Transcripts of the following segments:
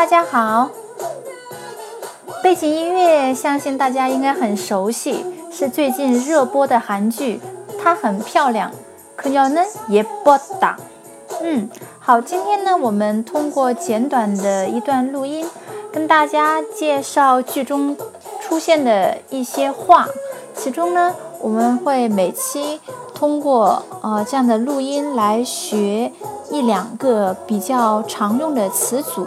大家好背景音乐相信大家应该很熟悉是最近热播的韩剧她很漂亮可要呢也不打嗯好今天呢我们通过简短的一段录音跟大家介绍剧中出现的一些话。其中呢我们会每期通过呃这样的录音来学一两个比较常用的词组。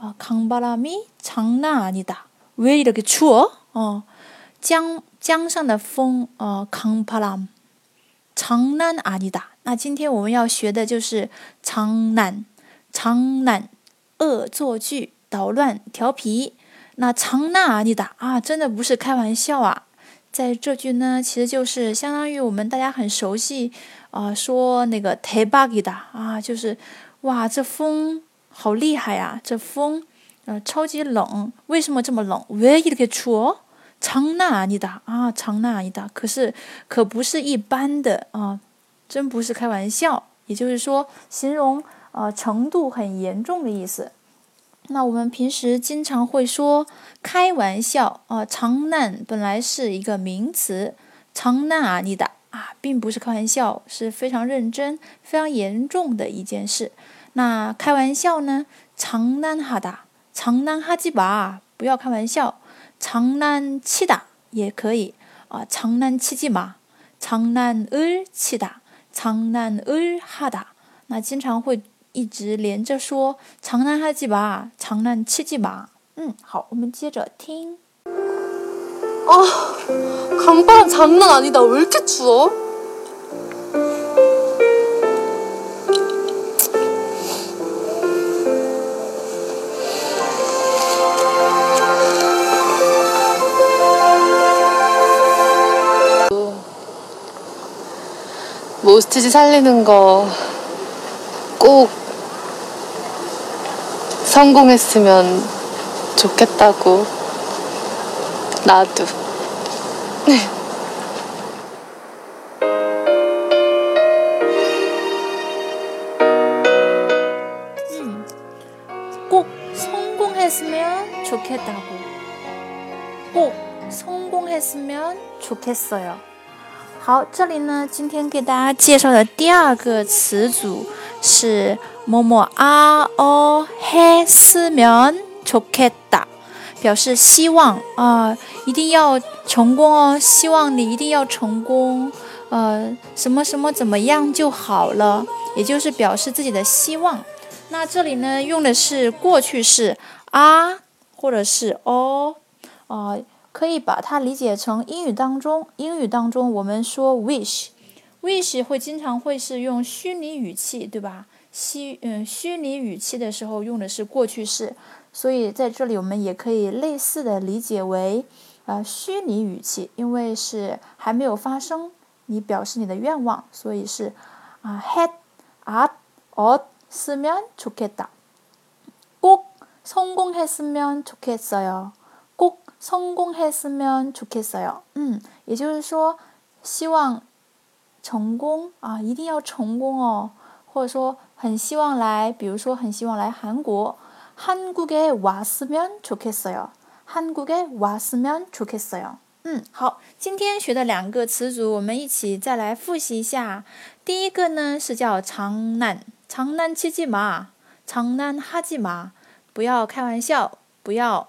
啊，강바람이장난아니 다， 왜이렇게추워？哦，江江上的风，呃，강바람장난아니 다。 那今天我们要学的就是长难，长难，恶作剧，捣乱，调皮。那장난아니 다， 啊，真的不是开玩笑啊。在这句呢，其实就是相当于我们大家很熟悉，啊，说那个太巴给的啊，就是哇，这风 好厉害呀，这风呃超级冷，为什么这么冷？왜이렇게추워장난아니다啊，장난아니다可是可不是一般的啊，真不是开玩笑，也就是说形容呃程度很严重的意思。那我们平时经常会说开玩笑啊，长难本来是一个名词，长难啊，你的啊，并不是开玩笑，是非常认真、非常严重的一件事。 那开玩笑呢，长难哈达，长难哈基吧，不要开玩笑，长难气打也可以啊，长难气基嘛，长难尔气打，长难尔哈达，那经常会。一直连着说长难哈记吧，长难七记吧。嗯，好，我们接着听。啊，강바람장난아니다 왜이렇게추워 모스티지살리는 거 꼭 성공했으면 좋겠다고 나도 네. 음, 꼭 성공했으면 좋겠다고 꼭 성공했으면 좋겠어요. 好，这里呢，今天给大家介绍的第二个词组是뭐뭐아어했으면좋겠 다， 表示希望啊，一定要成功哦，希望你一定要成功，呃，什么什么怎么样就好了，也就是表示自己的希望。那这里呢，用的是过去式啊，或者是哦，啊， 可以把它理解成英语当中，英语当中我们说 wish，wish 会经常会是用虚拟语气，对吧？虚嗯虚拟语气的时候用的是过去式，所以在这里我们也可以类似的理解为，呃虚拟语气，因为是还没有发生，你表示你的愿望，所以是啊 had at or 쓰면좋겠다꼭성공했으면좋겠어요꼭 성공했으면좋겠어요嗯，也就是说希望成功啊，一定要成功哦。或者说很希望来，比如说很希望来韩国，한국에왔으면좋겠어 요。 한국에왔으면좋겠어 요。 嗯，好，今天学的两个词组，我们一起再来复习一下。第一个呢是叫长难，长难치지 마， 长难하지 마， 不要开玩笑，不要